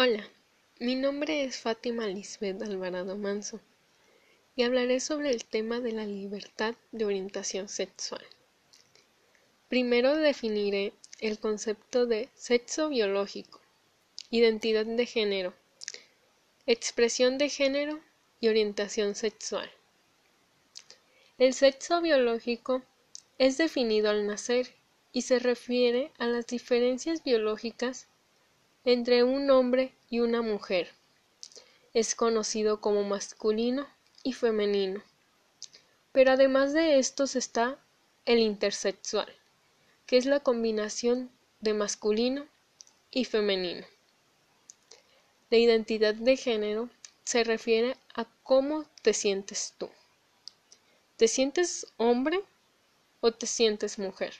Hola, mi nombre es Fátima Lisbeth Alvarado Manso y hablaré sobre el tema de la libertad de orientación sexual. Primero definiré el concepto de sexo biológico, identidad de género, expresión de género y orientación sexual. El sexo biológico es definido al nacer y se refiere a las diferencias biológicas entre un hombre y una mujer. Es conocido como masculino y femenino. Pero además de estos está el intersexual, que es la combinación de masculino y femenino. La identidad de género se refiere a cómo te sientes tú. ¿Te sientes hombre o te sientes mujer?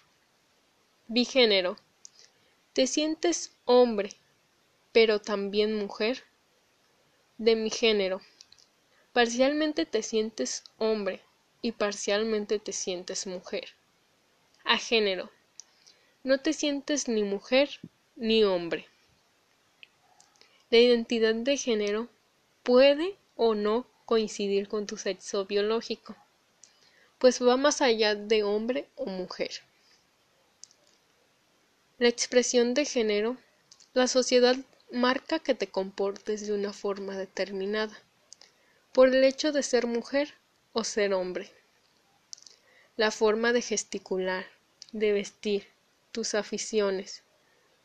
Bigénero. ¿Te sientes hombre pero también mujer, de mi género. Parcialmente te sientes hombre y parcialmente te sientes mujer. A género. No te sientes ni mujer ni hombre. La identidad de género puede o no coincidir con tu sexo biológico, pues va más allá de hombre o mujer. La expresión de género, la sociedad marca que te comportes de una forma determinada, por el hecho de ser mujer o ser hombre. La forma de gesticular, de vestir, tus aficiones,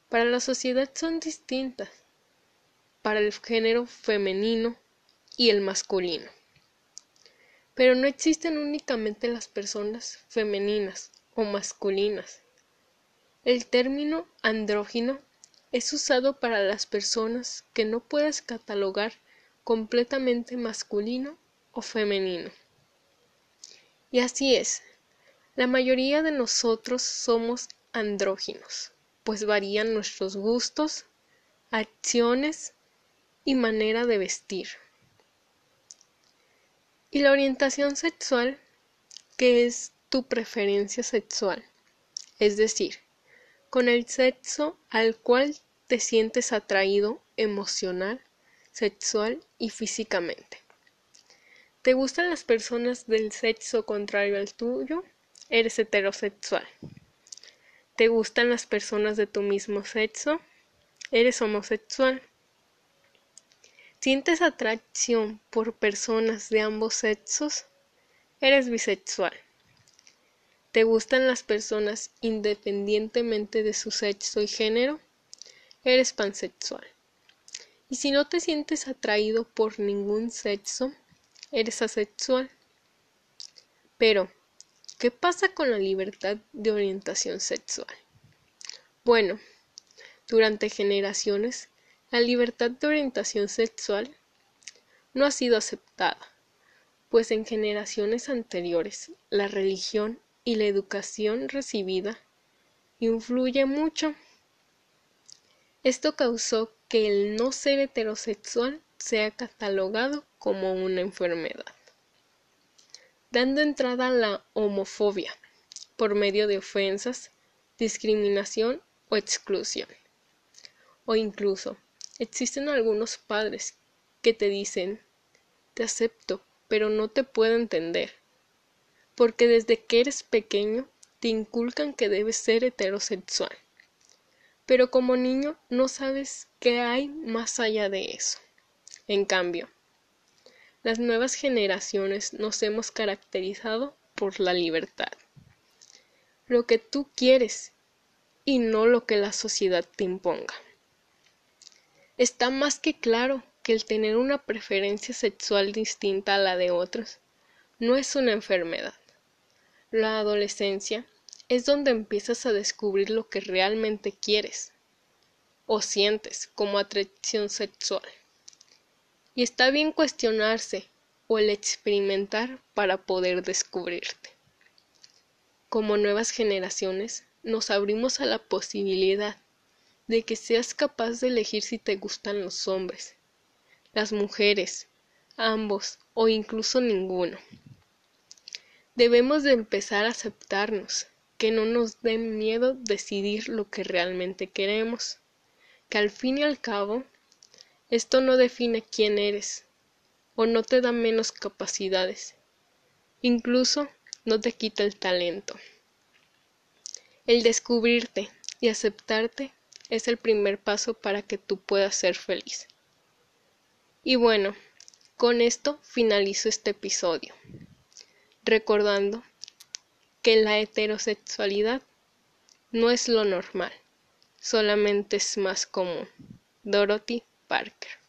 para la sociedad son distintas, para el género femenino y el masculino. Pero no existen únicamente las personas femeninas o masculinas. El término andrógino es usado para las personas que no puedes catalogar completamente masculino o femenino. Y así es, la mayoría de nosotros somos andróginos, pues varían nuestros gustos, acciones y manera de vestir. Y la orientación sexual, que es tu preferencia sexual, es decir, con el sexo al cual te sientes atraído emocional, sexual y físicamente. ¿Te gustan las personas del sexo contrario al tuyo? Eres heterosexual. ¿Te gustan las personas de tu mismo sexo? Eres homosexual. ¿Sientes atracción por personas de ambos sexos? Eres bisexual. ¿Te gustan las personas independientemente de su sexo y género? Eres pansexual. Y si no te sientes atraído por ningún sexo, eres asexual. Pero, ¿qué pasa con la libertad de orientación sexual? Bueno, durante generaciones, la libertad de orientación sexual no ha sido aceptada, pues en generaciones anteriores la religión y la educación recibida influye mucho. Esto causó que el no ser heterosexual sea catalogado como una enfermedad, dando entrada a la homofobia por medio de ofensas, discriminación o exclusión. O incluso existen algunos padres que te dicen, te acepto, pero no te puedo entender porque desde que eres pequeño te inculcan que debes ser heterosexual. Pero como niño no sabes qué hay más allá de eso. En cambio, las nuevas generaciones nos hemos caracterizado por la libertad. Lo que tú quieres y no lo que la sociedad te imponga. Está más que claro que el tener una preferencia sexual distinta a la de otros no es una enfermedad, la adolescencia es donde empiezas a descubrir lo que realmente quieres o sientes como atracción sexual. Y está bien cuestionarse o el experimentar para poder descubrirte. Como nuevas generaciones, nos abrimos a la posibilidad de que seas capaz de elegir si te gustan los hombres, las mujeres, ambos o incluso ninguno. Debemos de empezar a aceptarnos, que no nos den miedo decidir lo que realmente queremos, que al fin y al cabo Esto no define quién eres o no te da menos capacidades. Incluso no te quita el talento. El descubrirte y aceptarte es el primer paso para que tú puedas ser feliz. Y bueno, con esto finalizo este episodio, recordando que la heterosexualidad no es lo normal, solamente es más común. Dorothy Parker